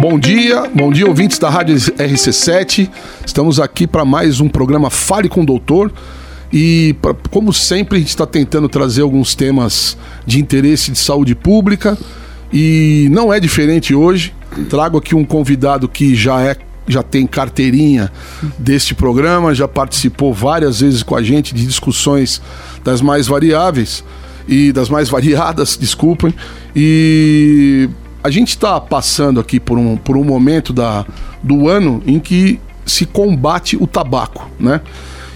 Bom dia, bom dia ouvintes da Rádio RC7. Estamos aqui para mais um programa Fale com o Doutor. E, pra, como sempre, a gente está tentando trazer alguns temas de interesse de saúde pública. E não é diferente hoje. Trago aqui um convidado que já é já tem carteirinha deste programa, já participou várias vezes com a gente de discussões das mais variáveis e das mais variadas, desculpem. E a gente está passando aqui por um, por um momento da, do ano em que se combate o tabaco, né?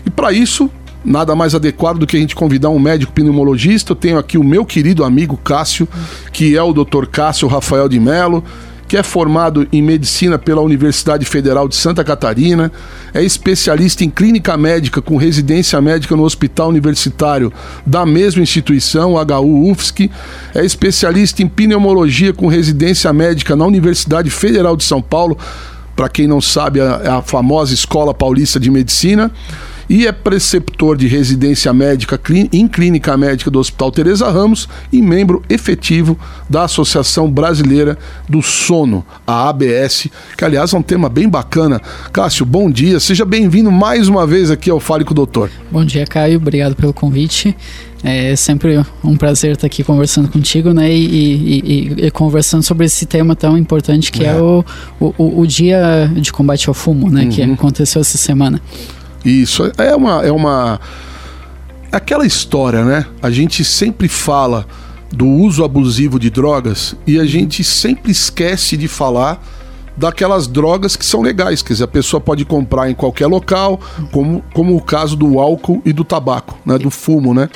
E para isso, nada mais adequado do que a gente convidar um médico pneumologista. Eu tenho aqui o meu querido amigo Cássio, que é o Dr. Cássio Rafael de Mello que é formado em medicina pela Universidade Federal de Santa Catarina, é especialista em clínica médica com residência médica no Hospital Universitário da mesma instituição, HU UFSC, é especialista em pneumologia com residência médica na Universidade Federal de São Paulo, para quem não sabe, é a famosa Escola Paulista de Medicina e é preceptor de residência médica em clínica médica do Hospital Teresa Ramos e membro efetivo da Associação Brasileira do Sono, a ABS, que aliás é um tema bem bacana. Cássio, bom dia, seja bem-vindo mais uma vez aqui ao Fale com o Doutor. Bom dia, Caio, obrigado pelo convite. É sempre um prazer estar aqui conversando contigo, né? E, e, e, e conversando sobre esse tema tão importante que é, é o, o, o, dia de combate ao fumo, né? Uhum. Que aconteceu essa semana. Isso é uma é uma aquela história, né? A gente sempre fala do uso abusivo de drogas e a gente sempre esquece de falar daquelas drogas que são legais, quer dizer, a pessoa pode comprar em qualquer local, como, como o caso do álcool e do tabaco, né, do fumo, né?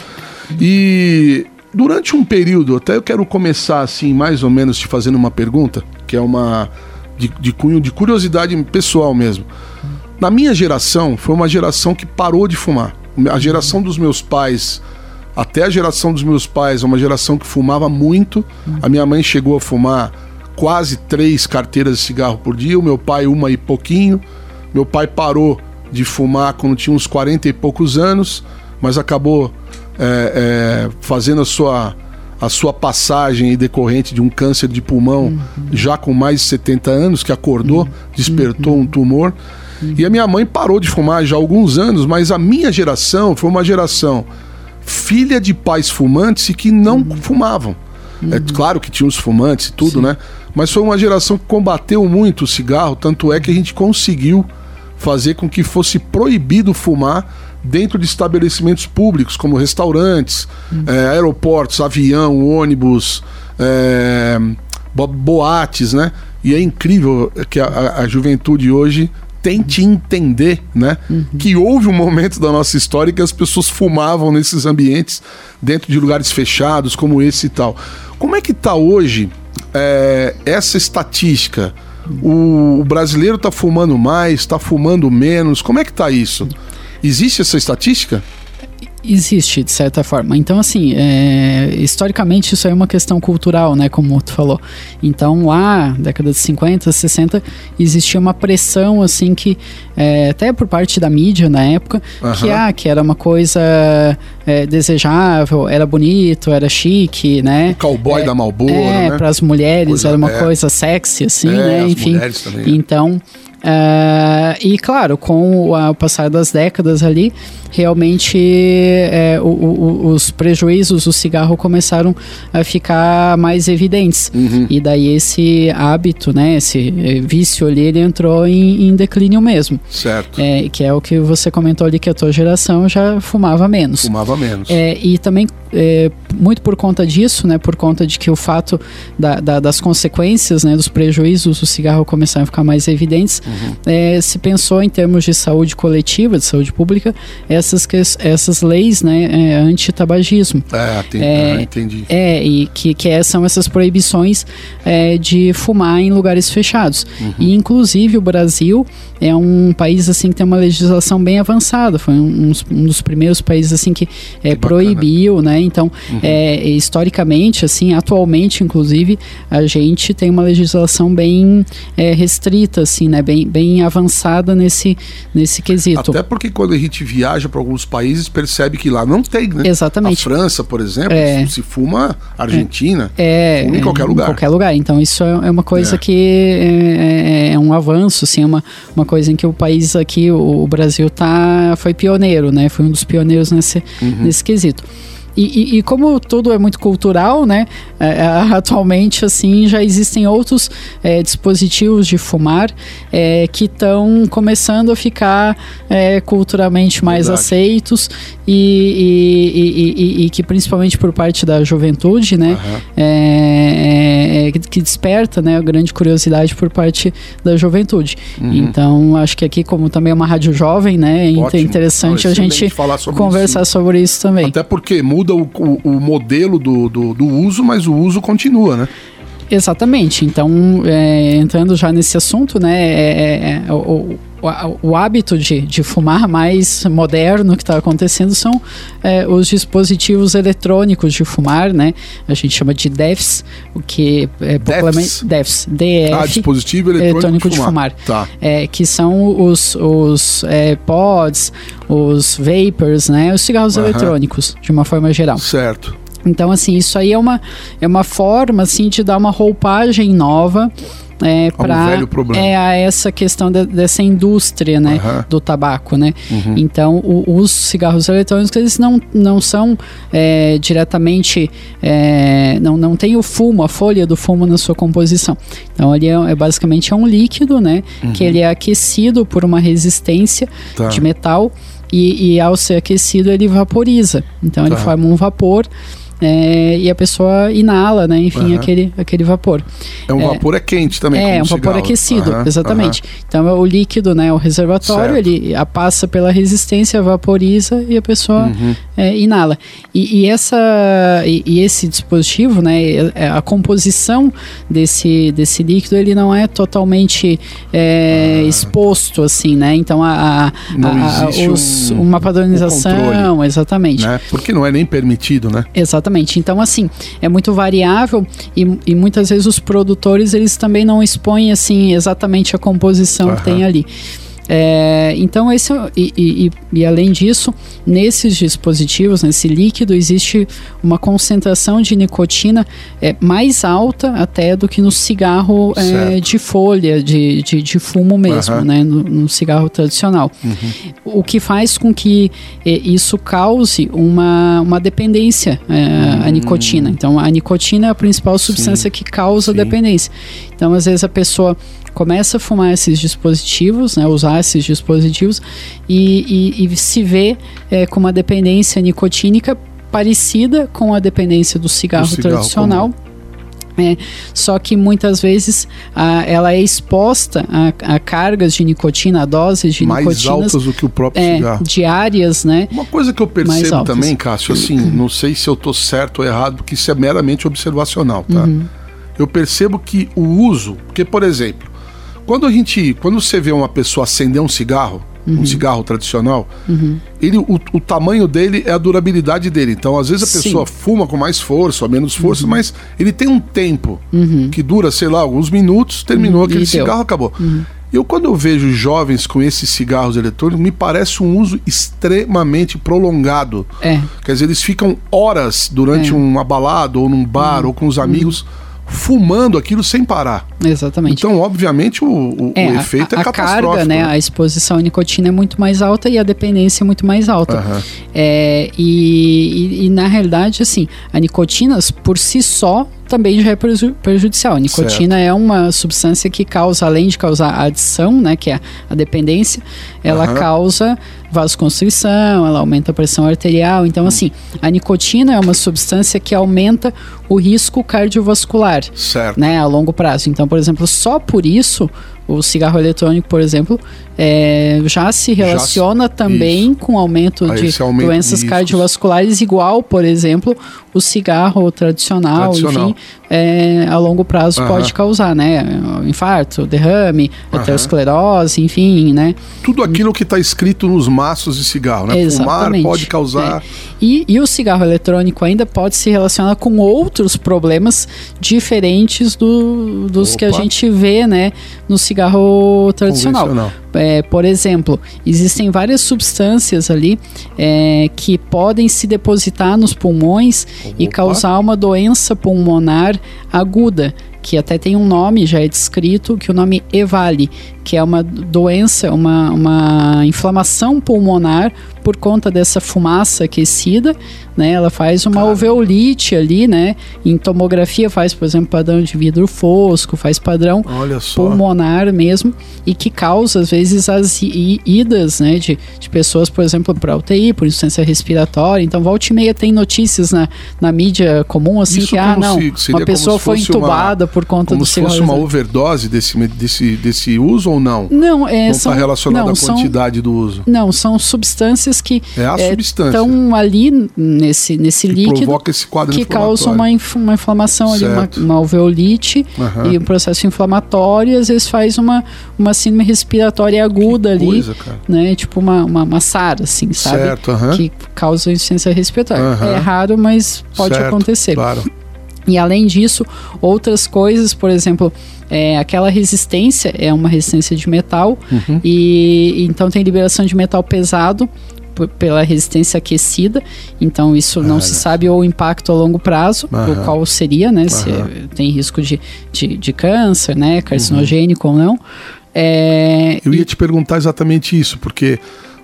E durante um período, até eu quero começar assim, mais ou menos te fazendo uma pergunta, que é uma de, de cunho de curiosidade pessoal mesmo. Na minha geração, foi uma geração que parou de fumar. A geração dos meus pais, até a geração dos meus pais, é uma geração que fumava muito. A minha mãe chegou a fumar quase três carteiras de cigarro por dia, o meu pai uma e pouquinho. Meu pai parou de fumar quando tinha uns 40 e poucos anos, mas acabou é, é, fazendo a sua, a sua passagem decorrente de um câncer de pulmão uhum. já com mais de 70 anos, que acordou, uhum. despertou uhum. um tumor. E a minha mãe parou de fumar já há alguns anos, mas a minha geração foi uma geração filha de pais fumantes e que não uhum. fumavam. É uhum. É claro que tinha os fumantes e tudo, Sim. né? Mas foi uma geração que combateu muito o cigarro, tanto é que a gente conseguiu fazer com que fosse proibido fumar dentro de estabelecimentos públicos, como restaurantes, uhum. é, aeroportos, avião, ônibus, é, boates, né? E é incrível que a, a juventude hoje tente entender, né? Uhum. Que houve um momento da nossa história que as pessoas fumavam nesses ambientes, dentro de lugares fechados, como esse e tal. Como é que está hoje é, essa estatística? O, o brasileiro está fumando mais, está fumando menos? Como é que está isso? Existe essa estatística? Existe, de certa forma. Então, assim, é, historicamente isso é uma questão cultural, né? Como tu falou. Então, lá, década de 50, 60, existia uma pressão, assim, que é, até por parte da mídia na época, uhum. que, ah, que era uma coisa é, desejável, era bonito, era chique, né? O cowboy é, da Malboro, é, né? para as mulheres coisa, era uma é. coisa sexy, assim, né? Enfim. Então, Uh, e claro, com o, passar das décadas ali, realmente é, o, o, os prejuízos do cigarro começaram a ficar mais evidentes. Uhum. E daí esse hábito, né, esse eh, vício ali, ele entrou em, em declínio mesmo. Certo. É, que é o que você comentou ali, que a tua geração já fumava menos. Fumava menos. É, e também, é, muito por conta disso, né, por conta de que o fato da, da, das consequências, né, dos prejuízos do cigarro começaram a ficar mais evidentes, Uhum. É, se pensou em termos de saúde coletiva, de saúde pública, essas, que, essas leis né, é, anti-tabagismo. É, tem, é, ah, entendi. É, e que, que são essas proibições é, de fumar em lugares fechados. Uhum. E, inclusive, o Brasil é um país assim que tem uma legislação bem avançada. Foi um, um dos primeiros países assim que, é, que proibiu, né? Então, uhum. é, historicamente, assim, atualmente, inclusive, a gente tem uma legislação bem é, restrita, assim, né? Bem bem, bem avançada nesse, nesse quesito. Até porque quando a gente viaja para alguns países, percebe que lá não tem, né? Exatamente. A França, por exemplo, é. se fuma Argentina, é, fuma em qualquer lugar. Em qualquer lugar. Então isso é, é uma coisa é. que é, é, um avanço, assim, uma, uma coisa em que o país aqui, o, o Brasil, tá, foi pioneiro, né? Foi um dos pioneiros nesse, uhum. nesse quesito. E, e, e, como tudo é muito cultural, né? É, é atualmente, assim, já existem outros é, dispositivos de fumar é, que estão começando a ficar é, culturalmente mais Verdade. aceitos e, e, que principalmente por parte da juventude, né? Uhum. que desperta, né? A grande curiosidade por parte da juventude. Uhum. Então, acho que aqui, como também é uma rádio jovem, né? É Ótimo. interessante Não, a gente sobre conversar isso. sobre isso também. Até porque muda muda o, o, o modelo do, do, do, uso, mas o uso continua, né? Exatamente. Então, é, entrando já nesse assunto, né, é, é, o, o, o, hábito de, de fumar mais moderno que está acontecendo são é, os dispositivos eletrônicos de fumar, né? A gente chama de DEFs, o que é popularmente DEFs, DF, ah, dispositivo eletrônico, eletrônico de fumar, de fumar tá. é, que são os, os é, pods, os vapors, né? Os cigarros eletrônicos, de uma forma geral. Certo. Então, assim, isso aí é uma, é uma forma, assim, de dar uma roupagem nova é, para é, a essa questão de, dessa indústria né, uhum. do tabaco. Né? Uhum. Então, o, os cigarros eletrônicos eles não, não são é, diretamente. É, não, não tem o fumo, a folha do fumo na sua composição. Então, ele é, é basicamente é um líquido né, uhum. que ele é aquecido por uma resistência tá. de metal. E, e, ao ser aquecido ele vaporiza. Então tá. ele forma um vapor é, e a pessoa inala, né? Enfim, uhum. aquele, aquele vapor. É um é, vapor é quente também. É, um vapor cigarro. aquecido, uhum. exatamente. Uhum. Então é o líquido, né? O reservatório, certo. ele a passa pela resistência, vaporiza e a pessoa uhum. é, inala. E, e essa e, e, esse dispositivo, né? É, a composição desse, desse líquido ele não é totalmente é, ah. exposto assim, né? Então a, a, a os, um, uma padronização, um controle, exatamente. Né? Porque não é nem permitido, né? Exatamente. Exatamente. Então, assim, é muito variável e, e muitas vezes os produtores, eles também não expõem, assim, exatamente a composição uhum. que tem ali. É, então, esse, e, e, e, além disso, nesses dispositivos, nesse líquido, existe uma concentração de nicotina é, mais alta até do que no cigarro é, de folha, de, de, de fumo mesmo, uhum. né, no, no, cigarro tradicional. Uhum. O que faz com que é, isso cause uma, uma dependência uhum. à nicotina. Então, a nicotina é a principal substância Sim. que causa Sim. dependência. Então, às vezes, a pessoa começa a fumar esses dispositivos, né, usar esses dispositivos e, e, e se vê é, com uma dependência nicotínica parecida com a dependência do cigarro, cigarro tradicional. É, só que muitas vezes a, ela é exposta a, a, cargas de nicotina, a doses de mais nicotina. Mais altas do que o próprio é, cigarro. Diárias, né? Uma coisa que eu percebo também, Cássio, assim, não sei se eu estou certo ou errado, porque isso é meramente observacional, tá? Uhum. Eu percebo que o uso, porque, por exemplo, quando a gente, quando você vê uma pessoa acender um cigarro, uhum. um cigarro tradicional, uhum. ele, o, o, tamanho dele é a durabilidade dele. Então, às vezes a pessoa Sim. fuma com mais força ou menos força, uhum. mas ele tem um tempo uhum. que dura, sei lá, alguns minutos, terminou uhum. aquele cigarro, acabou. Uhum. Eu, quando eu vejo jovens com esses cigarros eletrônicos, me parece um uso extremamente prolongado. É. Quer dizer, eles ficam horas durante é. uma balada ou num bar ou com os amigos fumando aquilo sem parar. Exatamente. Então, obviamente, o, o, é, o efeito a, é a catastrófico. A carga, né, a exposição à nicotina é muito mais alta e a dependência é muito mais alta. Uhum. É, e, e, e, na realidade, assim, a nicotina por si só também já é prejudicial. A nicotina certo. é uma substância que causa, além de causar adição, né, que é a dependência, ela uhum. causa vasoconstrição, ela aumenta a pressão arterial. Então, hum. assim, a nicotina é uma substância que aumenta o risco cardiovascular, certo. né, a longo prazo. Então, por exemplo, só por isso o cigarro eletrônico, por exemplo, é, já se relaciona já, também isso. com aumento de aumento doenças cardiovasculares, igual, por exemplo, o cigarro tradicional, tradicional. enfim, é, a longo prazo pode causar, né? Infarto, derrame, uhum. aterosclerose, enfim, né? Tudo aquilo que está escrito nos maços de cigarro, né? Exatamente. Fumar pode causar... É. E, e o cigarro eletrônico ainda pode se relacionar com outros problemas diferentes do, dos Opa. que a gente vê, né? No cigarro tradicional. É, por exemplo, existem várias substâncias ali é, que podem se depositar nos pulmões Opa. e causar uma doença pulmonar aguda que até tem um nome, já é descrito, que o nome EVALI, que é uma doença, uma, uma inflamação pulmonar por conta dessa fumaça aquecida, né? Ela faz uma Cara. alveolite ali, né? Em tomografia faz, por exemplo, padrão de vidro fosco, faz padrão pulmonar mesmo e que causa às vezes as idas, né? De, de pessoas, por exemplo, para UTI, por insuficiência respiratória. Então, volta e meia tem notícias na, na mídia comum assim Isso que ah não, se, uma pessoa foi entubada uma, por conta como do se fosse uma overdose desse, desse, desse uso ou não? Não, é, não está relacionado não, à quantidade são, do uso. Não, são substâncias que é a é, estão ali nesse, nesse que líquido que causa uma, uma inflamação ali, uma, uma alveolite uhum. e um processo inflamatório, e às vezes faz uma, uma síndrome respiratória aguda que ali, coisa, né? Tipo uma, uma, uma SARA, assim, sabe? Certo, uhum. Que causa insuficiência respiratória. Uhum. É raro, mas pode certo, acontecer. Claro. E além disso, outras coisas, por exemplo, é, aquela resistência é uma resistência de metal uhum. e então tem liberação de metal pesado pela resistência aquecida, então isso não se sabe o impacto a longo prazo, uhum. qual seria, né? Se tem risco de, de, de câncer, né? Carcinogênico uhum. ou não. É, Eu ia te perguntar exatamente isso, porque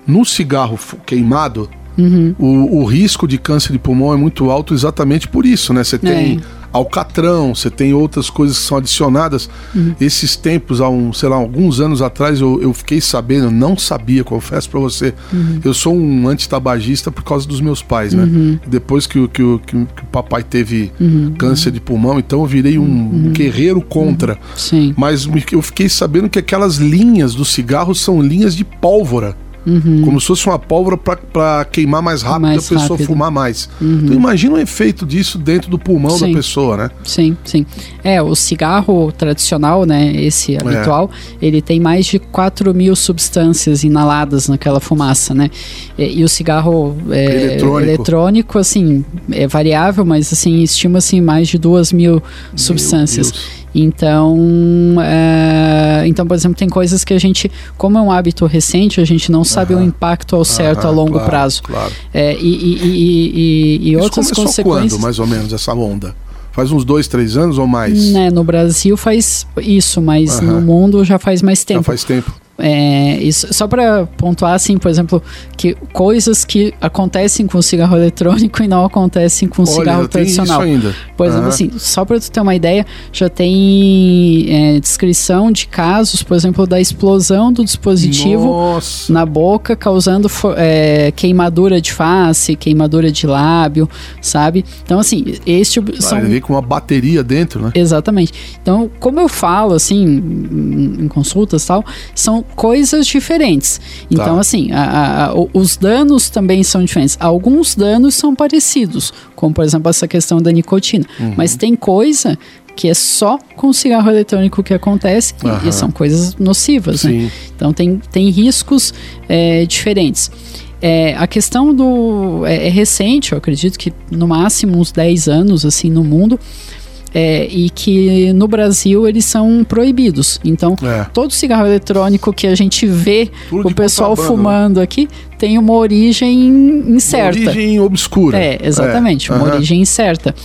no cigarro queimado, Uhum. O, o, risco de câncer de pulmão é muito alto exatamente por isso, né? Você tem é. Alcatrão, você tem outras coisas que são adicionadas. Uhum. Esses tempos, há um, sei lá, alguns anos atrás, eu, eu fiquei sabendo, não sabia, confesso para você. Uhum. Eu sou um antitabagista por causa dos meus pais, né? Uhum. Depois que, que, que, que, o papai teve uhum. câncer de pulmão, então eu virei um uhum. guerreiro contra. Sim. Mas eu fiquei sabendo que aquelas linhas do cigarro são linhas de pólvora. Uhum. Como se fosse uma pólvora para queimar mais rápido mais e a pessoa rápido. fumar mais. Uhum. Então imagina o efeito disso dentro do pulmão sim. da pessoa, né? Sim, sim. É, o cigarro tradicional, né, esse é. habitual, é. ele tem mais de 4 mil substâncias inaladas naquela fumaça, né? E, e o cigarro é, eletrônico. eletrônico. assim, é variável, mas assim, estima-se mais de 2 mil substâncias. Então, é, então, por exemplo, tem coisas que a gente, como é um hábito recente, a gente não sabe o impacto ao certo a longo claro, prazo. Claro. É, e, e, e, e, outras consequências. quando, mais ou menos, essa onda? Faz uns dois, três anos ou mais? Né, no Brasil faz isso, mas no mundo já faz mais tempo. Já faz tempo. É, isso, só para pontuar, assim, por exemplo, que coisas que acontecem com o cigarro eletrônico e não acontecem com o Olha, cigarro tradicional. Por exemplo, uhum. assim, só para tu ter uma ideia, já tem é, descrição de casos, por exemplo, da explosão do dispositivo Nossa. na boca, causando é, queimadura de face, queimadura de lábio, sabe? Então, assim, este ah, são... Vem com uma bateria dentro, né? Exatamente. Então, como eu falo, assim, em consultas e tal, são coisas diferentes. Então, tá. assim, a, a, os danos também são diferentes. Alguns danos são parecidos, como por exemplo essa questão da nicotina. Uhum. Mas tem coisa que é só com o cigarro eletrônico que acontece uhum. e, são coisas nocivas, né? Então tem, tem riscos é, diferentes. É, a questão do. É, é, recente, eu acredito que no máximo uns 10 anos assim no mundo é, e que no Brasil eles são proibidos. Então, é. todo cigarro eletrônico que a gente vê Tudo o pessoal né? fumando aqui tem uma origem incerta. Uma origem obscura. É, exatamente, é. uma uhum. origem incerta.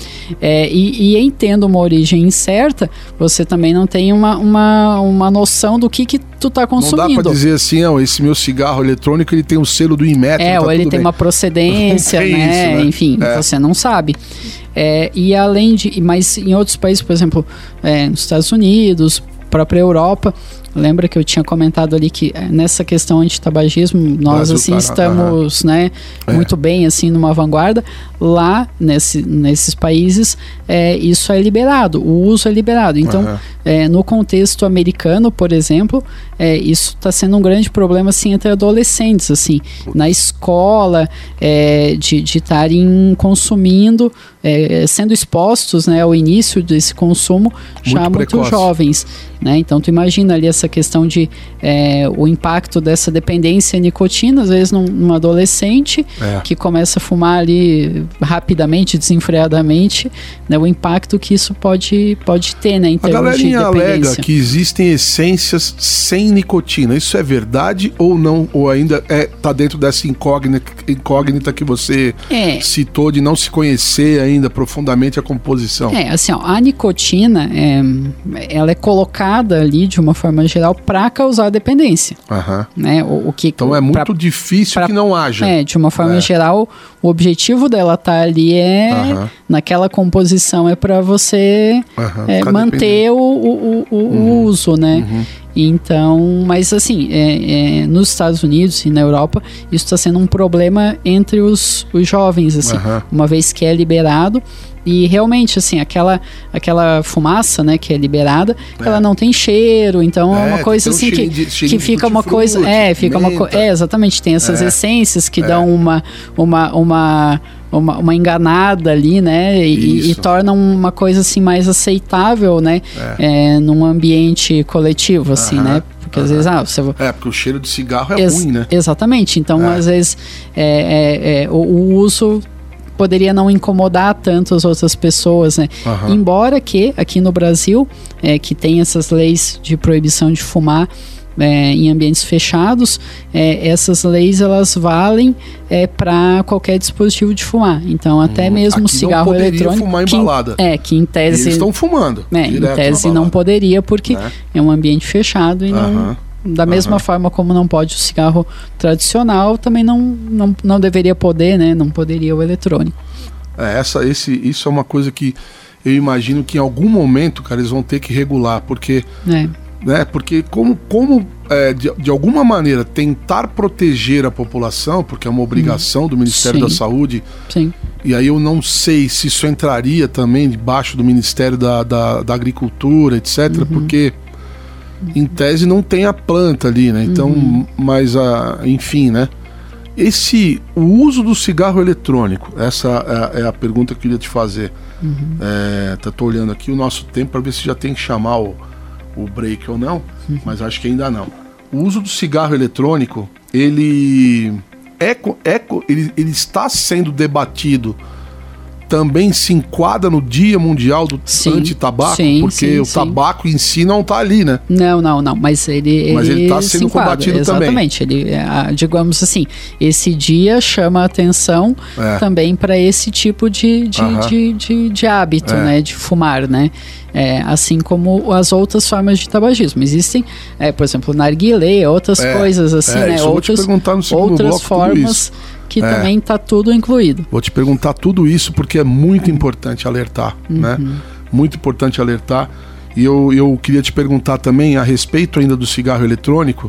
É, e, e entendo uma origem incerta, você também não tem uma, uma, uma noção do que, que tu tá consumindo. Não dá pra dizer assim, ó, esse meu cigarro eletrônico ele tem o selo do Inmetro. É, tá ou ele tem bem. uma procedência, né? Isso, né? Enfim, é. você não sabe. É, e além de. Mas em outros países, por exemplo, é, nos Estados Unidos, própria Europa, Lembra que eu tinha comentado ali que eh, nessa questão anti-tabagismo nós Brasil assim tá, estamos, né, é. muito bem assim numa vanguarda. Lá nesse, nesses países é, isso é liberado, o uso é liberado. Então, é, no contexto americano, por exemplo, é, isso está sendo um grande problema assim entre adolescentes, assim, na escola, é, de estarem consumindo, é, sendo expostos, né, ao início desse consumo muito já precoce. muito jovens. Né? Então, tu imagina ali essa questão de é, o impacto dessa dependência à nicotina, às vezes num, num adolescente é. que começa a fumar ali rapidamente, desenfreadamente, né? o impacto que isso pode, pode ter né, em termos a galerinha de alega que existem essências sem nicotina. Isso é verdade ou não? Ou ainda é, tá dentro dessa incógnita, incógnita que você é. citou de não se conhecer ainda profundamente a composição? É, assim, ó, a nicotina, é, ela é colocada ali de uma forma geral para causar dependência. Uhum. Né? O, o, que, então é muito pra, difícil pra, que não haja. É, de uma forma é. geral, o objetivo dela estar tá ali é uhum. naquela composição é para você uhum. é, manter o, o, o, uhum. uso, né? Uhum. Então, mas assim, é, é, nos Estados Unidos e na Europa, isso está sendo um problema entre os, os jovens, assim, uma vez que é liberado. E realmente, assim, aquela, aquela fumaça, né, que é liberada, é. ela não tem cheiro, então é, é uma coisa assim que, de, que fica uma coisa. É, fica uma coisa. É, exatamente, tem essas é. essências que dão é. uma, uma, uma uma, uma, enganada ali, né? E, e, torna uma coisa assim mais aceitável, né? É. É, num ambiente coletivo, assim, né? Porque às vezes, ah, você... É, porque o cheiro de cigarro é Ex ruim, né? Exatamente. Então, é. às vezes, é, é, é o, o, uso poderia não incomodar tanto as outras pessoas, né? Uhum. Embora que aqui no Brasil, é, que tem essas leis de proibição de fumar, é, em ambientes fechados, é, essas leis elas valem é, para qualquer dispositivo de fumar. Então, até hum, mesmo cigarro não eletrônico. fumar embalada. Que, é, que em tese. Eles estão fumando. É, em tese não poderia, porque né? é um ambiente fechado e não. Da mesma uhum. forma como não pode o cigarro tradicional, também não, não, não deveria poder, né? Não poderia o eletrônico. É, essa, esse, isso é uma coisa que eu imagino que em algum momento, cara, eles vão ter que regular, porque. É. Né, porque como, como é, de, de alguma maneira tentar proteger a população, porque é uma obrigação do Ministério Sim. da Saúde. Sim. E aí eu não sei se isso entraria também debaixo do Ministério da, da, da Agricultura, etc., uhum. porque em tese não tem a planta ali, né? Então, uhum. mas a, enfim, né? Esse o uso do cigarro eletrônico, essa é, é a pergunta que eu queria te fazer. Uhum. É, tá, tô olhando aqui o nosso tempo para ver se já tem que chamar o, o break ou não, uhum. mas acho que ainda não. O uso do cigarro eletrônico, ele é, é ele, ele está sendo debatido também se enquadra no Dia Mundial do Anti-Tabaco? Porque sim, o sim. tabaco em si não está ali, né? Não, não, não. Mas ele. Mas ele está sendo combatido Exatamente. também. Exatamente. Ele, digamos assim, esse dia chama atenção é. também para esse tipo de, de, uh -huh. de, de, de, hábito, é. né? De fumar, né? É, assim como as outras formas de tabagismo. Existem, é, por exemplo, narguilé, outras é, coisas assim, é, né? Outras, outras formas que é. também está tudo incluído. Vou te perguntar tudo isso porque é muito importante alertar, né? uhum. né? Muito importante alertar. E eu, eu queria te perguntar também a respeito ainda do cigarro eletrônico,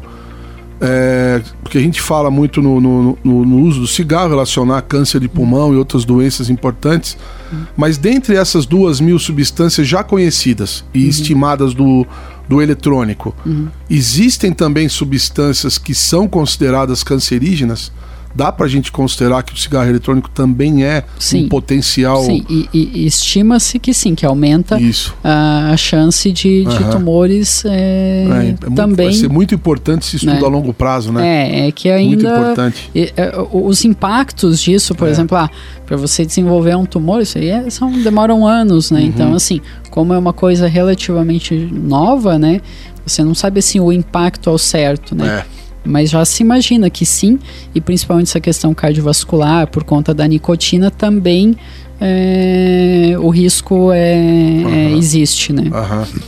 é, porque a gente fala muito no, no, no, no, uso do cigarro, relacionar câncer de pulmão e outras doenças importantes, uhum. mas dentre essas duas mil substâncias já conhecidas e uhum. estimadas do, do eletrônico, uhum. existem também substâncias que são consideradas cancerígenas? Dá para a gente considerar que o cigarro eletrônico também é sim, um potencial. Sim, e, e estima-se que sim, que aumenta a, a, chance de, de tumores é, é, é também. Muito, vai ser muito importante esse estudo né? a longo prazo, né? É, é que ainda. Muito importante. É, os impactos disso, por é. exemplo, ah, para você desenvolver um tumor, isso aí é, são, demoram anos, né? Uhum. Então, assim, como é uma coisa relativamente nova, né? Você não sabe assim o impacto ao certo, né? É. Mas já se imagina que sim, e principalmente essa questão cardiovascular, por conta da nicotina, também é, o risco é, uhum. é, existe, né? Uhum.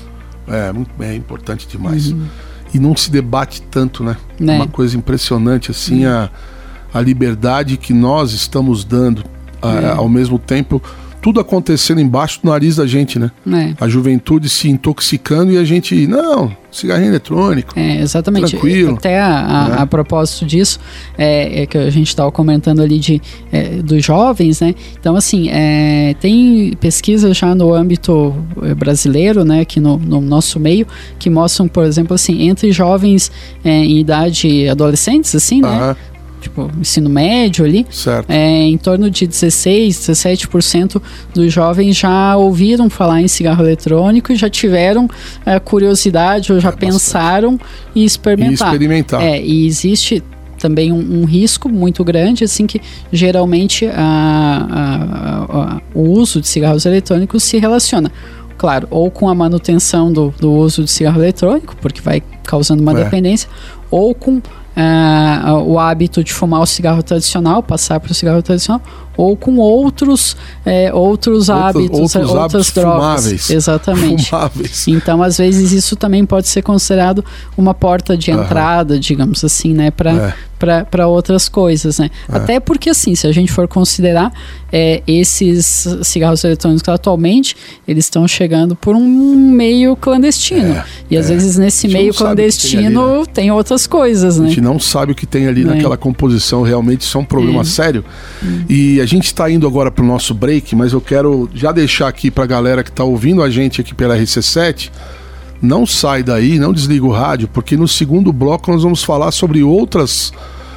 É, é importante demais. Uhum. E não se debate tanto, né? né? Uma coisa impressionante, assim, uhum. a, a liberdade que nós estamos dando, a, é. ao mesmo tempo tudo acontecendo embaixo do nariz da gente, né? É. A juventude se intoxicando e a gente, não, cigarrinho eletrônico. É, exatamente. Tranquilo. Até a, a, né? a propósito disso, é, é, que a gente estava comentando ali de, é, dos jovens, né? Então, assim, é, tem pesquisas já no âmbito é, brasileiro, né, aqui no, no, nosso meio, que mostram, por exemplo, assim, entre jovens é, em idade adolescentes, assim, né? Tipo, ensino médio ali, é, em torno de 16, 17% dos jovens já ouviram falar em cigarro eletrônico e já tiveram é, curiosidade ou já é, pensaram em experimentar. E experimentar. É, e existe também um, um, risco muito grande, assim que geralmente a, a, a, o uso de cigarros eletrônicos se relaciona claro, ou com a manutenção do, do uso de cigarro eletrônico, porque vai causando uma é. dependência, ou com uh, o hábito de fumar o cigarro tradicional, passar para o cigarro tradicional, ou com outros, é, outros, outros hábitos, outros outras hábitos drogas. Fumáveis. Exatamente. Fumáveis. Então, às vezes, isso também pode ser considerado uma porta de entrada, uhum. digamos assim, né, para é para outras coisas, né? É. Até porque, assim, se a gente for considerar é, esses cigarros eletrônicos atualmente, eles estão chegando por um meio clandestino. É, e às é. vezes nesse meio clandestino tem, ali, né? tem, outras coisas, né? A gente não sabe o que tem ali é. naquela composição, realmente isso é um problema é. sério. Hum. E a gente está indo agora para o nosso break, mas eu quero já deixar aqui para a galera que está ouvindo a gente aqui pela RC7 não sai daí, não desliga o rádio, porque no segundo bloco nós vamos falar sobre outras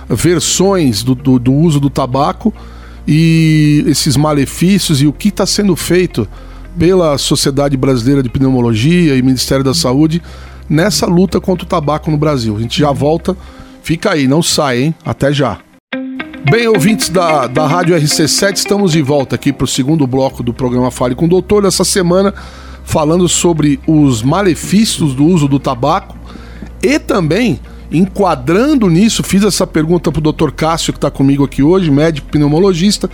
versões do, do, do uso do tabaco e esses malefícios e o que está sendo feito pela Sociedade Brasileira de Pneumologia e Ministério da Saúde nessa luta contra o tabaco no Brasil. A gente já volta, fica aí, não sai, hein? Até já. Bem, ouvintes da, da Rádio RC7, estamos de volta aqui para o segundo bloco do programa Fale com o Doutor. Essa semana falando sobre os malefícios do uso do tabaco e também enquadrando nisso, fiz essa pergunta para o Dr. Cássio que está comigo aqui hoje, médico pneumologista,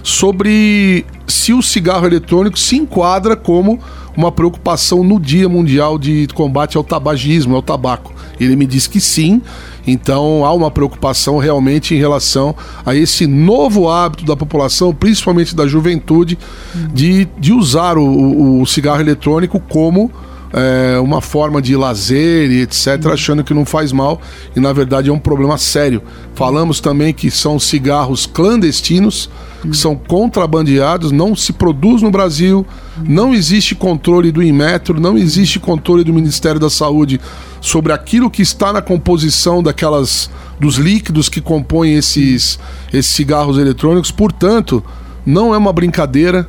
sobre se o cigarro eletrônico se enquadra como uma preocupação no Dia Mundial de Combate ao Tabagismo, ao tabaco. Ele me disse que sim, então há uma preocupação realmente em relação a esse novo hábito da população, principalmente da juventude, de, de usar o, o, cigarro eletrônico como é, uma forma de lazer e etc., achando que não faz mal e na verdade é um problema sério. Falamos também que são cigarros clandestinos, que são contrabandeados, não se produz no Brasil, não existe controle do Inmetro, não existe controle do Ministério da Saúde sobre aquilo que está na composição daquelas dos líquidos que compõem esses, esses cigarros eletrônicos. Portanto, não é uma brincadeira,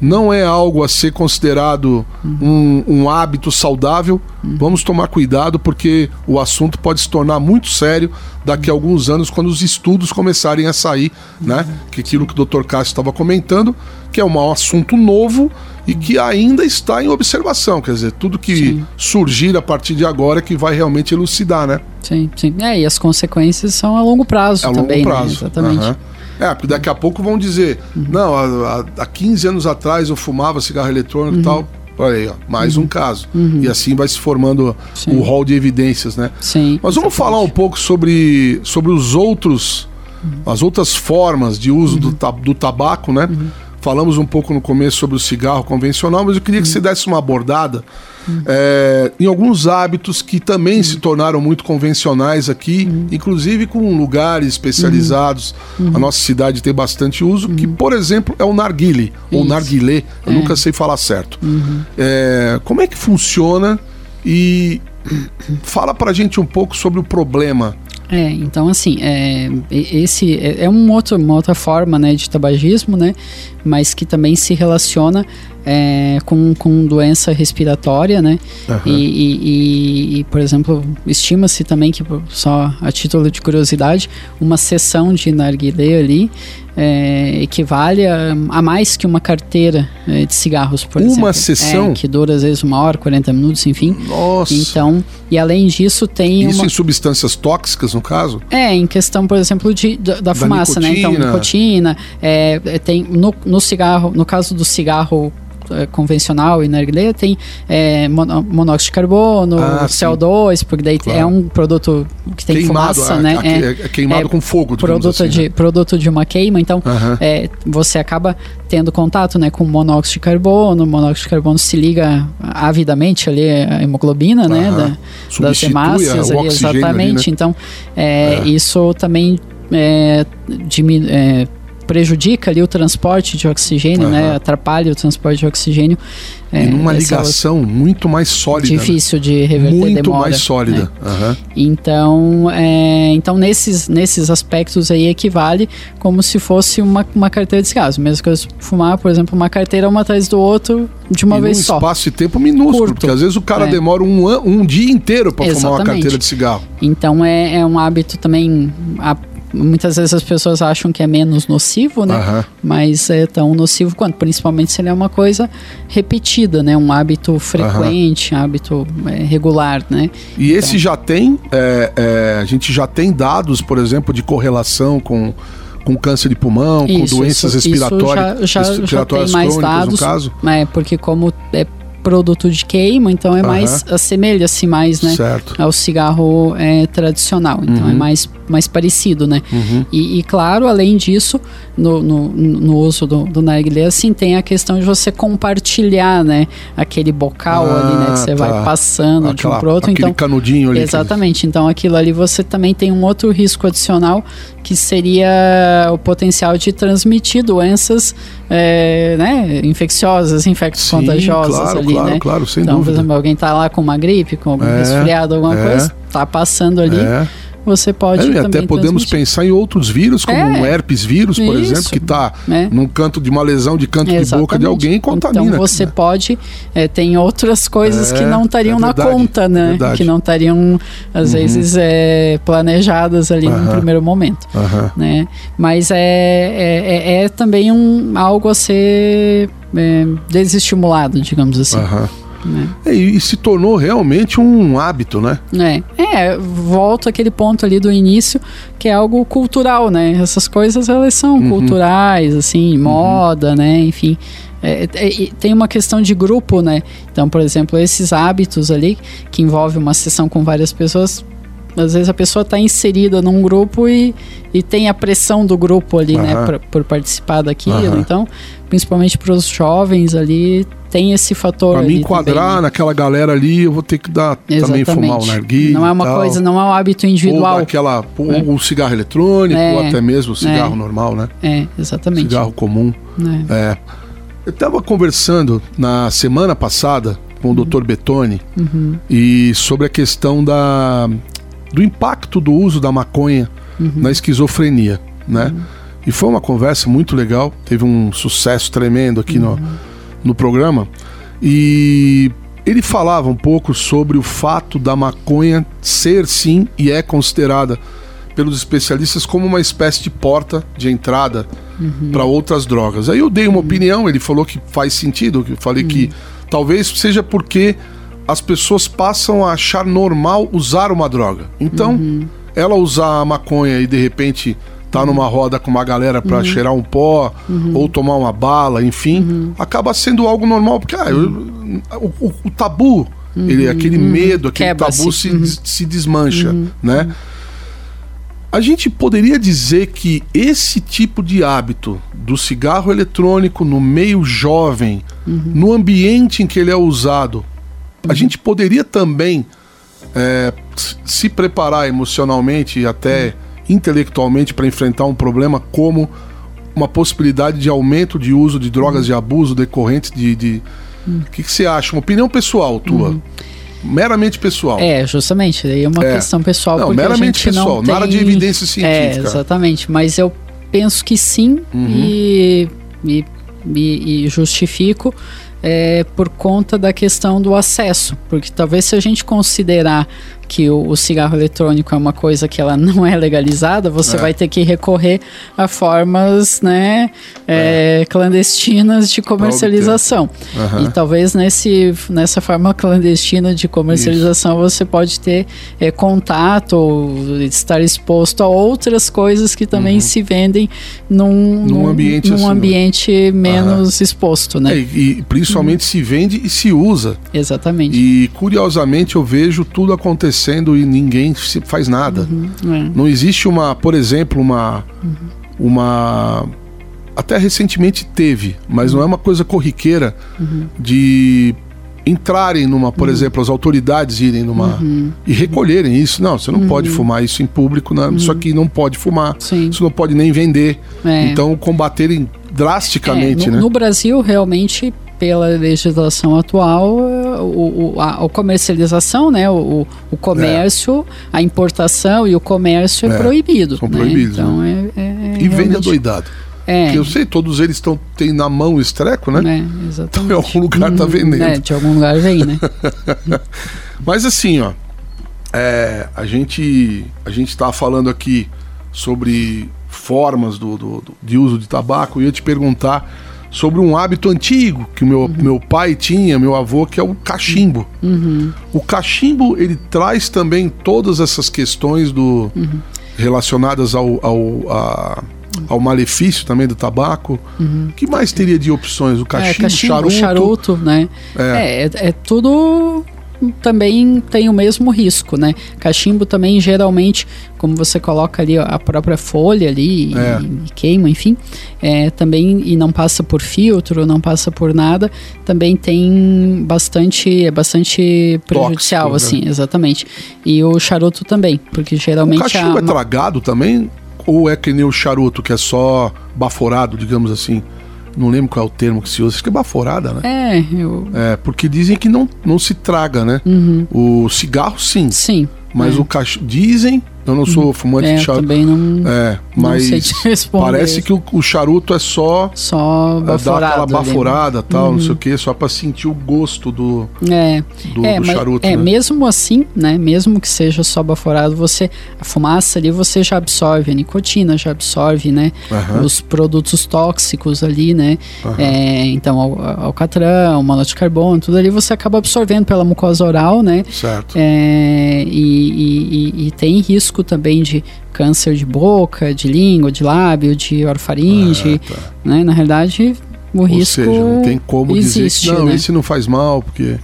não é algo a ser considerado um, um hábito saudável. Vamos tomar cuidado porque o assunto pode se tornar muito sério daqui a alguns anos quando os estudos começarem a sair, né? Que aquilo que o Dr. Cássio estava comentando, que é um assunto novo e que ainda está em observação, quer dizer, tudo que sim. surgir a partir de agora é que vai realmente elucidar, né? Sim, sim. É, e as consequências são a longo prazo é a também, longo né? prazo. Né? Exatamente. Uhum. É, porque daqui a pouco vão dizer, uhum. não, há, há 15 anos atrás eu fumava cigarro eletrônico e uhum. tal. Olha aí, ó, mais uhum. um caso. Uhum. E assim vai se formando Sim. o rol de evidências, né? Sim. Mas vamos falar um pouco sobre, sobre os outros, uhum. as outras formas de uso do, uhum. do tabaco, né? Falamos um pouco no começo sobre o cigarro convencional, mas eu queria que você desse uma abordada é, em alguns hábitos que também se tornaram muito convencionais aqui, inclusive com lugares especializados. A nossa cidade tem bastante uso, que, por exemplo, é o narguile, ou narguilé, eu é. nunca sei falar certo. É, como é que funciona e fala pra gente um pouco sobre o problema é, então assim, é, esse é, é um outro, uma outra forma né, de tabagismo, né, mas que também se relaciona é, com, com doença respiratória, né? Uhum. E, e, e, por exemplo, estima-se também que, só a título de curiosidade, uma sessão de narguilé ali é, equivale a, a, mais que uma carteira é, de cigarros, por uma exemplo. Uma sessão? É, que dura às vezes uma hora, 40 minutos, enfim. Nossa! Então, e além disso tem Isso uma... em substâncias tóxicas, no caso? É, em questão, por exemplo, de, da, da fumaça, nicotina. né? Então, nicotina, é, tem no, no cigarro, no caso do cigarro é, convencional e narguilé tem é, monóxido de carbono, ah, CO2, sim. porque daí claro. é um produto que tem queimado, fumaça, é, né? É, é, queimado com fogo, produto assim, de né? produto de uma queima, então você acaba tendo contato, né, com monóxido de carbono, o monóxido de carbono se liga avidamente ali a hemoglobina, né, da, das hemácias ali, exatamente. Ali, né? Então, isso também diminui prejudica ali o transporte de oxigênio, uhum. né? Atrapalha o transporte de oxigênio. É, e numa ligação outra... muito mais sólida. Né? Difícil de reverter Muito demora, mais sólida. Né? Uhum. Então, é, então nesses, nesses aspectos aí equivale como se fosse uma, uma carteira de cigarros. Mesmo que eu fumar, por exemplo, uma carteira uma atrás do outro de uma e vez só. espaço de tempo minúsculo, Curto. porque às vezes o cara é. demora um, um dia inteiro para fumar uma carteira de cigarro. Então é, é um hábito também muitas vezes as pessoas acham que é menos nocivo, né? Uhum. Mas é tão nocivo quanto, principalmente se ele é uma coisa repetida, né? Um hábito frequente, uhum. hábito é, regular, né? E então... esse já tem, é, é, a gente já tem dados, por exemplo, de correlação com com câncer de pulmão, isso, com doenças isso, respiratórias, isso já, já, respiratórias já tem mais dados, no caso? É, porque como é produto de queima, então é mais assemelha-se mais, né, certo. ao cigarro é, tradicional. Então é uhum. é mais mais parecido, né? Uhum. E, e, claro, além disso, no, no, no uso do, do narguilé, assim, tem a questão de você compartilhar, né? Aquele bocal ah, ali, né? Que você tá. vai passando Aquela, de um pro outro. Aquele então, canudinho ali. Exatamente. Que... Então, aquilo ali você também tem um outro risco adicional, que seria o potencial de transmitir doenças é, né, infecciosas, infectos contagiosas claro, ali, claro, né? Claro, sem então, dúvida. por exemplo, alguém tá lá com uma gripe, com algum é, resfriado, alguma é, coisa, tá passando ali. É você pode é, até podemos pensar em outros vírus, como é. um herpes vírus, por Isso. exemplo, que está é. num canto de uma lesão de canto Exatamente. de boca de alguém e contamina. Então você né? pode, é, tem outras coisas que é, não estariam é na conta, né? Que não estariam, às uhum. vezes, é, planejadas ali uhum. no primeiro momento. Uhum. Né? Mas é, é, também um, algo a ser desestimulado, digamos assim. Né? É, e, e, se tornou realmente um hábito, né? É. é, volta aquele ponto ali do início, que é algo cultural, né? Essas coisas, elas são uhum. culturais, assim, uhum. moda, né? Enfim. É, é, tem uma questão de grupo, né? Então, por exemplo, esses hábitos ali, que envolve uma sessão com várias pessoas, às vezes a pessoa está inserida num grupo e, e tem a pressão do grupo ali, uhum. né, pra, por participar daquilo. Uhum. Então, principalmente para os jovens ali, tem esse fator. Para me enquadrar também, né? naquela galera ali, eu vou ter que dar Exatamente. também fumar o narguilho. Não é uma coisa, não é um hábito individual. Ou aquela, ou é. o cigarro eletrônico, é. ou até mesmo o cigarro é. normal, né? É, exatamente. Cigarro comum. É. é. Eu estava conversando na semana passada com o uhum. Dr. Betoni uhum. e sobre a questão da do impacto do uso da maconha uhum. na esquizofrenia, né? Uhum. E foi uma conversa muito legal, teve um sucesso tremendo aqui uhum. no, no programa. E ele falava um pouco sobre o fato da maconha ser sim e é considerada pelos especialistas como uma espécie de porta de entrada uhum. para outras drogas. Aí eu dei uma uhum. opinião, ele falou que faz sentido, eu falei que uhum. talvez seja porque as pessoas passam a achar normal usar uma droga. Então, uhum. ela usar a maconha e de repente tá uhum. numa roda com uma galera para uhum. cheirar um pó uhum. ou tomar uma bala, enfim, uhum. acaba sendo algo normal, porque ah, eu, o, o, o, tabu, ele, aquele medo, aquele tabu se, se desmancha, né? A gente poderia dizer que esse tipo de hábito do cigarro eletrônico no meio jovem, no ambiente em que ele é usado, a gente poderia também é, se preparar emocionalmente e até intelectualmente para enfrentar um problema como uma possibilidade de aumento de uso de drogas uhum. de abuso decorrente de. de... Uhum. O que, que, você acha? Uma opinião pessoal tua. Uhum. Meramente pessoal. É, justamente. Daí é uma é. questão pessoal. Não, meramente pessoal. Não tem... Nada de evidência científica. É, exatamente. Mas eu penso que sim uhum. e, e, e justifico é, por conta da questão do acesso, porque talvez se a gente considerar que o, o, cigarro eletrônico é uma coisa que ela não é legalizada, você é. vai ter que recorrer a formas né, é. É, clandestinas de comercialização. Uhum. E talvez nesse, nessa forma clandestina de comercialização Isso. você pode ter é, contato ou estar exposto a outras coisas que também uhum. se vendem num, num ambiente, num assim, ambiente menos uhum. exposto. Né? É, e principalmente uhum. se vende e se usa. Exatamente. E curiosamente eu vejo tudo acontecendo acontecendo e ninguém faz nada. Uhum, é. Não existe uma, por exemplo, uma. Uhum. uma até recentemente teve, mas não é uma coisa corriqueira uhum. de entrarem numa, por uhum. exemplo, as autoridades irem numa uhum. e recolherem isso. Não, você não uhum. pode fumar isso em público, né? isso aqui não pode fumar, Sim. isso não pode nem vender. É. Então, combaterem drasticamente, é, no, né? No Brasil, realmente, pela legislação atual, o, o a, a, comercialização, né, o, o comércio, é. a importação e o comércio é, é proibido. São né? proibidos. Então, né? é, é, e vende adoidado. É. Porque eu sei, todos eles estão têm na mão o estreco, né? É, exatamente. Então, em algum lugar tá vendendo. É, de algum lugar vem, né? Mas assim, ó, é, a gente a gente está falando aqui sobre formas do, do, do, de uso de tabaco e eu ia te perguntar sobre um hábito antigo que o meu, uhum. meu pai tinha, meu avô, que é o cachimbo. Uhum. O cachimbo, ele traz também todas essas questões do uhum. relacionadas ao, ao, a, ao malefício também do tabaco. Uhum. que mais teria de opções? O cachimbo, é, cachimbo charuto. charuto né? É. é. É, é tudo também tem o mesmo risco, né? Cachimbo também geralmente, como você coloca ali a própria folha ali é. e, e, queima, enfim, é, também e não passa por filtro, não passa por nada, também tem bastante é bastante prejudicial, Tóxico, né? assim, exatamente. E o charuto também, porque geralmente o cachimbo a... é tragado também ou é que nem o charuto que é só baforado, digamos assim? Não lembro qual é o termo que se usa, acho que é baforada, né? É, eu... É, porque dizem que não, não se traga, né? Uhum. O cigarro, sim. Sim. Mas é. o cachorro. Dizem eu não sou fumante é, de charuto. também não. É, mas não parece que o, o, charuto é só. Só baforado. Dá aquela baforada ali, tal, uhum. não sei o que, só para sentir o gosto do, é. do, é, do charuto. É, né? mesmo assim, né? Mesmo que seja só baforado, você. A fumaça ali você já absorve a nicotina, já absorve, né? Uhum. Os produtos tóxicos ali, né? Uhum. É, então, alcatrão, monóxido de carbono, tudo ali você acaba absorvendo pela mucosa oral, né? Certo. É, e, e, e, e tem risco risco também de câncer de boca, de língua, de lábio, de orofaringe, ah, tá. né? Na realidade, o Ou risco seja, não tem como existe, dizer que não, né? esse não faz mal, porque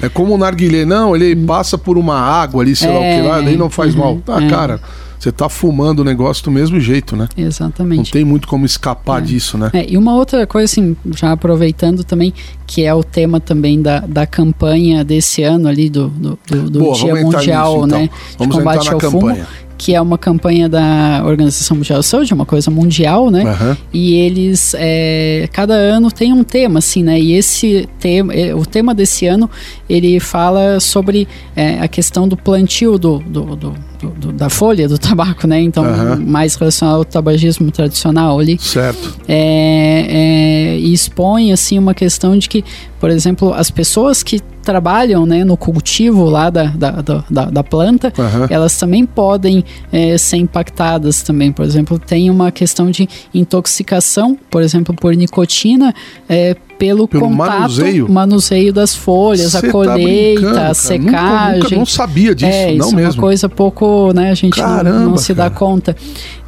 é, é como o narguilé, não, ele passa por uma água ali, sei é, lá o que lá, daí não faz uhum, mal. Ah, é. cara, você tá fumando o negócio do mesmo jeito, né? Exatamente. Não tem muito como escapar é. disso, né? É, e uma outra coisa, assim, já aproveitando também, que é o tema também da, da campanha desse ano ali, do, do, do, do Boa, Dia Mundial, nisso, então. né? Vamos de combate ao campanha. fumo que é uma campanha da Organização Mundial da Saúde, uma coisa mundial, né? Uhum. E eles, é, cada ano tem um tema, assim, né? E esse tema, é, o tema desse ano, ele fala sobre é, a questão do plantio do, do, do, do, da folha do tabaco, né? Então, uhum. mais relacionado ao tabagismo tradicional ali. Certo. É, é, e expõe, assim, uma questão de que, por exemplo, as pessoas que trabalham né, no cultivo lá da, da, da, da planta, uhum. elas também podem é, ser impactadas também. Por exemplo, tem uma questão de intoxicação, por exemplo, por nicotina, é, pelo, pelo contato, manuseio. manuseio das folhas, Cê a tá colheita, tá a secagem. Nunca, nunca, não sabia disso, é, não isso mesmo. É uma coisa pouco, né, a gente Caramba, não, não, se dá conta.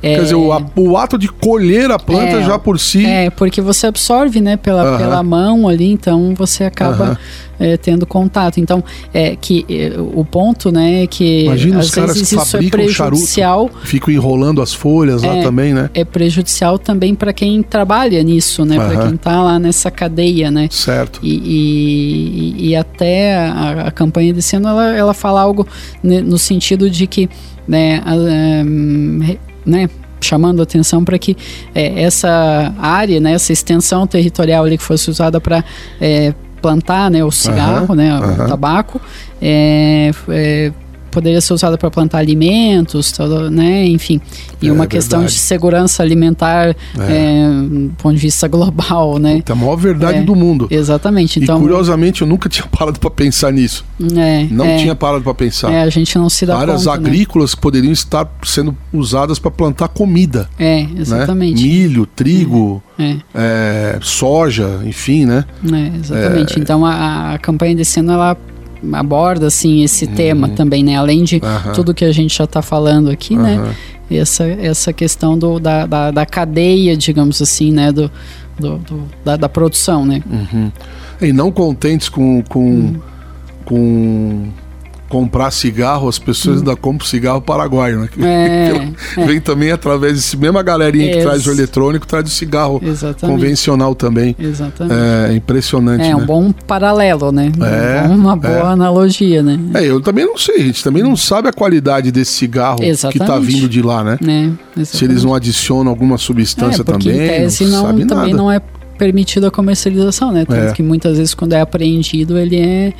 É, Quer dizer, o, a, o, ato de colher a planta é, já por si. É, porque você absorve, né, pela, uh -huh. pela mão ali, então você acaba uh -huh. é, tendo contato. Então, é que é, o ponto, né, é que Imagina às os caras vezes que isso é prejudicial. Charuto, ficam enrolando as folhas lá também, né? É prejudicial também para quem trabalha nisso, né, para quem está lá nessa cadeia, né? Certo. E, e, e até a, a, campanha desse ano ela, ela fala algo no sentido de que, né, a, né chamando atenção para que é, essa área, né, essa extensão territorial ali que fosse usada para é, plantar né, o cigarro, uhum, né, uhum. o tabaco, é, é poderia ser usada para plantar alimentos, todo, né? Enfim, e é, uma questão verdade. de segurança alimentar, é. é. do ponto de vista global, né? É a maior verdade é, do mundo. Exatamente. Então, e curiosamente, eu nunca tinha parado para pensar nisso. É, não é. tinha parado para pensar. É, a gente não se dá Áreas conta, né? agrícolas né? que poderiam estar sendo usadas para plantar comida. É, né? exatamente. Né? Milho, trigo, é. soja, enfim, né? exatamente. Então a, a campanha desse ano ela aborda assim esse uhum. tema também, né? Além de uhum. tudo que a gente já está falando aqui, uhum. né? Essa, essa questão do, da, da, da, cadeia, digamos assim, né? Do, do, do da, da, produção, né? Uhum. E não contentes com, com, hum. com comprar cigarro, as pessoas ainda compram cigarro paraguaio, né? É, é. Vem também através desse mesma galerinha que traz o eletrônico, traz o cigarro Exatamente. convencional também. Exatamente. É impressionante. É né? um bom paralelo, né? É, uma boa é. analogia, né? É, eu também não sei, a gente também não sabe a qualidade desse cigarro Exatamente. que está vindo de lá, né? É, Se eles não adicionam alguma substância é, também. Em tese não, não também nada. não é permitida a comercialização, né? Tanto é. que muitas vezes quando é apreendido ele é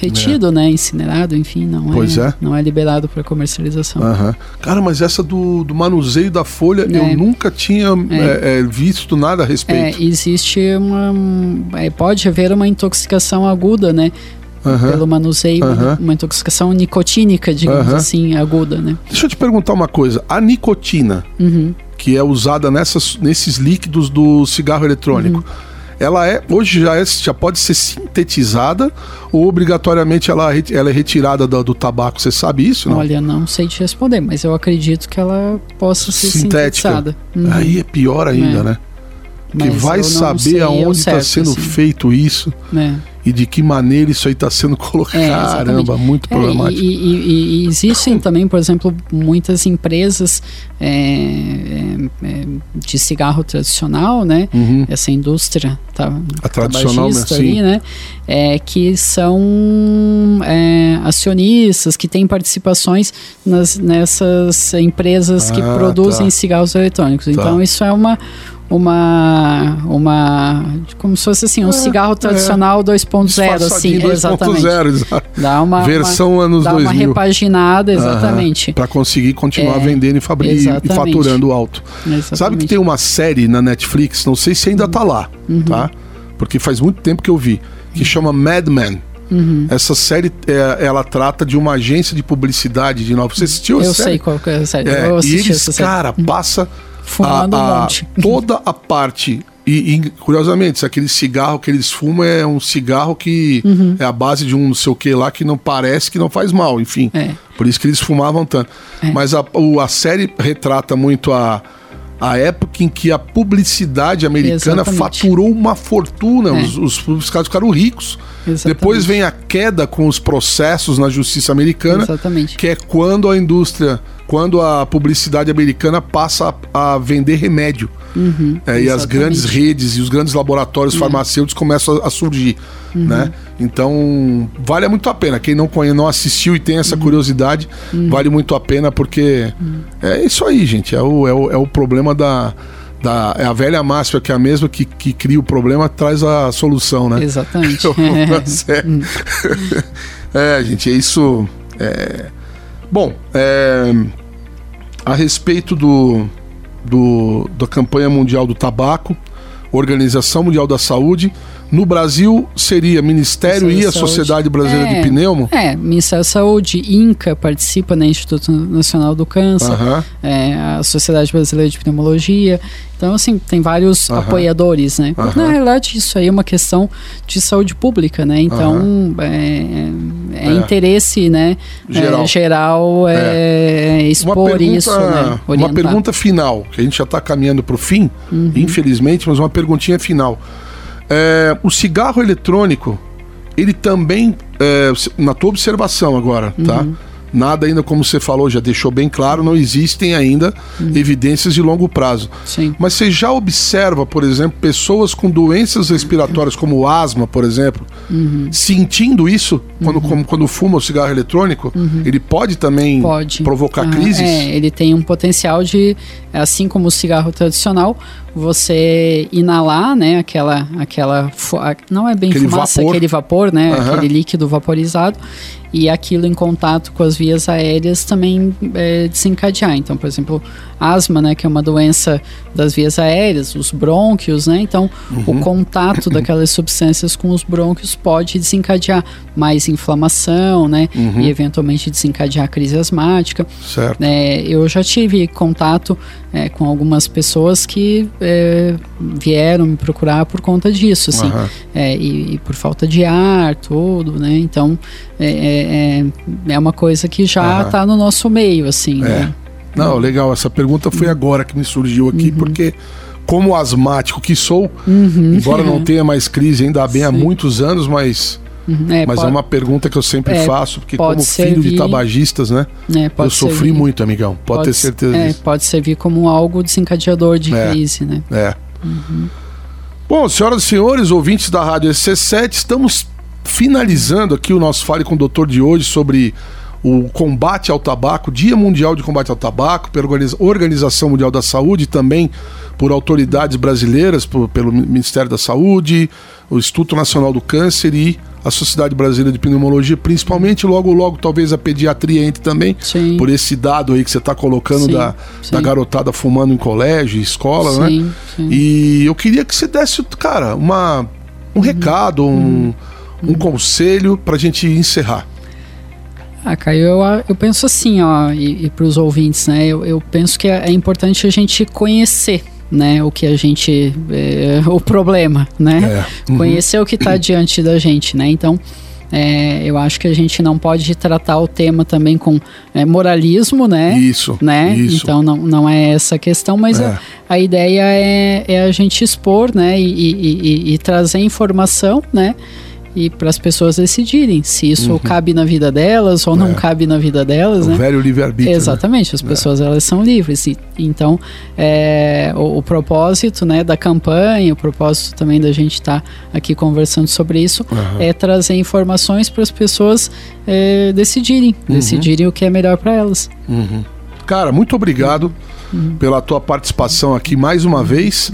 retido, é. né? Incinerado, enfim, não pois é, é. não é liberado para comercialização. Uhum. Cara, mas essa do, do manuseio da folha é. eu nunca tinha é. É, é. visto nada a respeito. existe uma pode haver uma intoxicação aguda, né? Uhum. Pelo manuseio, uhum. uma intoxicação nicotínica, digamos uhum. assim, aguda, né? Deixa eu te perguntar uma coisa. A nicotina, uhum. que é usada nessas, nesses líquidos do cigarro eletrônico, uhum ela é hoje já, é, já pode ser sintetizada ou obrigatoriamente ela, ela é retirada do, do tabaco? Você sabe isso? Não? Olha, não sei te responder, mas eu acredito que ela possa ser Sintética. sintetizada. Uhum. Aí é pior ainda, é. né? Que vai saber aonde está sendo assim. feito isso. É e de que maneira isso aí está sendo colocado. É, Caramba, muito é, problemático. É, e, e, e, existem também, por exemplo, muitas empresas é, é, é de cigarro tradicional, né? Uhum. Essa indústria tá, a tradicional, né? ali, né? que são acionistas, que têm participações nas, nessas empresas ah, que produzem tá. cigarros eletrônicos. Tá. Então, isso é uma uma uma como se fosse assim um é, cigarro tradicional é. 2.0 assim 2. exatamente 0, dá uma versão uma, anos dá 2000 uma repaginada exatamente para conseguir continuar é, vendendo e, fabri e faturando alto exatamente. sabe que tem uma série na Netflix não sei se ainda está lá uhum. tá porque faz muito tempo que eu vi que chama Mad Men Uhum. Essa série, é, ela trata de uma agência de publicidade de Nova. Você assistiu Eu sei qual é a série. É, e eles, cara, uhum. passa Fumando a, um monte. Toda a parte. E, e, curiosamente, aquele cigarro que eles fumam é um cigarro que uhum. é a base de um não sei o que lá que não parece que não faz mal, enfim. É. Por isso que eles fumavam tanto. É. Mas a, a série retrata muito a, a época em que a publicidade americana Exatamente. faturou uma fortuna, é. os, os publicitários ficaram ricos. Exatamente. Depois vem a queda com os processos na justiça americana, Exatamente. que é quando a indústria quando a publicidade americana passa a, a vender remédio. Uhum, é, e as grandes redes e os grandes laboratórios uhum. farmacêuticos começam a, a surgir. Uhum. Né? Então, vale muito a pena. Quem não conhece, não assistiu e tem essa uhum. curiosidade, uhum. vale muito a pena, porque uhum. é isso aí, gente. É o, é o, é o problema da. Da, é a velha máxima que é a mesma que, que cria o problema traz a solução, né? Exatamente. é, gente, é isso. É... Bom, é, a respeito do, do, da campanha mundial do tabaco, Organização Mundial da Saúde. No Brasil seria Ministério Ministério e a Sociedade Brasileira é, de Pneumo? É, Ministério da Saúde, INCA participa, né, Instituto Nacional do Câncer, é, a Sociedade Brasileira de Pneumologia. Então, assim, tem vários apoiadores, né? Na realidade, isso aí é uma questão de saúde pública, né? Então, é, é, é, interesse, né? Geral, é, geral é, expor pergunta, isso, né? Uma pergunta final, que a gente já está caminhando para o fim, uhum. infelizmente, mas uma perguntinha final. É, o cigarro eletrônico, ele também, é, na tua observação agora, tá? Uhum. Nada ainda, como você falou, já deixou bem claro, não existem ainda uhum. evidências de longo prazo. Sim. Mas você já observa, por exemplo, pessoas com doenças respiratórias, como asma, por exemplo, uhum. sentindo isso quando, uhum. como, quando fuma o cigarro eletrônico? Uhum. Ele pode também pode. provocar ah, crises? É, ele tem um potencial de, assim como o cigarro tradicional, você inalar, né, aquela, aquela, não é bem aquele fumaça, vapor. aquele vapor, né, aquele líquido vaporizado, e aquilo em contato com as vias aéreas também é, desencadear. Então, por exemplo, asma, né, que é uma doença das vias aéreas, os brônquios, né? Então, uhum. o contato daquelas substâncias com os brônquios pode desencadear mais inflamação, né? Uhum. E eventualmente desencadear crise asmática. Certo. É, eu já tive contato é, com algumas pessoas que é, vieram me procurar por conta disso, assim, uhum. e, e, por falta de ar, tudo, né? Então, é, é, é uma coisa que já está no nosso meio, assim, né? Não, legal. Essa pergunta foi agora que me surgiu aqui, uhum. porque como asmático que sou, uhum. embora não tenha mais crise ainda há bem Sim. há muitos anos, mas uhum. É, mas é pode, é uma pergunta que eu sempre é, faço, porque como servir, filho de tabagistas, né? É, eu sofri servir, muito, amigão. Pode, pode ter certeza é, disso. Pode servir como algo desencadeador de é, crise, né? É. Uhum. Bom, senhoras e senhores, ouvintes da Rádio SC7, estamos finalizando aqui o nosso Fale com o Doutor de hoje sobre o combate ao tabaco, Dia Mundial de Combate ao Tabaco, pela Organização Mundial da Saúde, também por autoridades brasileiras, por, pelo Ministério da Saúde, o Instituto Nacional do Câncer e a Sociedade Brasileira de Pneumologia, principalmente logo, logo, talvez a pediatria entre também, sim. por esse dado aí que você está colocando sim, da, sim. da garotada fumando em colégio, escola, né? E eu queria que você desse, cara, uma, um uhum. recado, um, uhum. um conselho para a gente encerrar. Ah, Caio, eu, eu penso assim, ó, e, e para os ouvintes, né? Eu, eu penso que é, é, importante a gente conhecer, né? O que a gente. É, o problema, né? É. Uhum. Conhecer o que está diante da gente, né? Então. É, eu acho que a gente não pode tratar o tema também com é, moralismo, né? Isso. Né? Isso. Então não, não é essa a questão, mas é. a, a, ideia é, é a gente expor, né? E, e, e, e trazer informação, né? E para as pessoas decidirem se isso uhum. cabe na vida delas ou é. não cabe na vida delas, o né? velho livre-arbítrio. Né? Exatamente, né? as pessoas é. elas são livres. E, então, é, o, o, propósito né, da campanha, o propósito também da gente estar tá aqui conversando sobre isso uhum. é trazer informações para as pessoas é, decidirem, uhum. decidirem o que é melhor para elas. Uhum. Cara, muito obrigado uhum. pela tua participação aqui mais uma vez.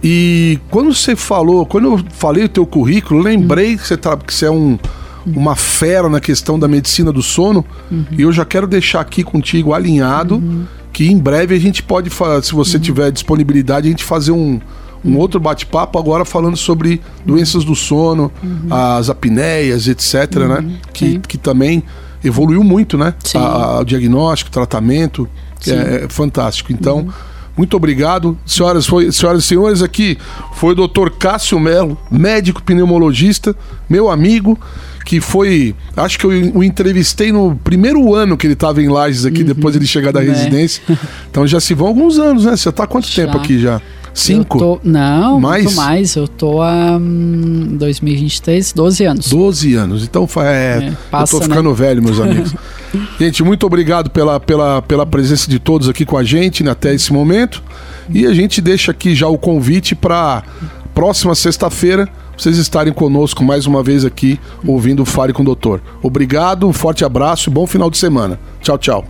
E quando você falou, quando eu falei o teu currículo, lembrei que você, tá, que você é um, uma fera na questão da medicina do sono. Uhum. E eu já quero deixar aqui contigo alinhado uhum. que em breve a gente pode, se você uhum. tiver disponibilidade, a gente fazer um, um outro bate-papo agora falando sobre doenças do sono, uhum. as apneias, etc, né? uhum. né? Que, que também evoluiu muito, né? A, a, o diagnóstico, o tratamento. É, é, fantástico. Então, uhum. muito obrigado. Senhoras, foi, senhoras e senhores, aqui foi o Dr. Cássio Melo, médico pneumologista, meu amigo, que foi. Acho que eu o entrevistei no primeiro ano que ele estava em Lages aqui, uhum. depois ele chegar da é. residência. Então já se vão alguns anos, né? Você está há quanto já. tempo aqui já? Cinco? Tô, não, mais? muito mais. Eu tô há hum, 2023, 12 anos. 12 anos. Então é, é, passa, eu tô ficando né? velho, meus amigos. gente, muito obrigado pela, pela, pela presença de todos aqui com a gente né, até esse momento. E a gente deixa aqui já o convite para próxima sexta-feira vocês estarem conosco mais uma vez aqui ouvindo o Fale com o Doutor. Obrigado, um forte abraço e bom final de semana. Tchau, tchau.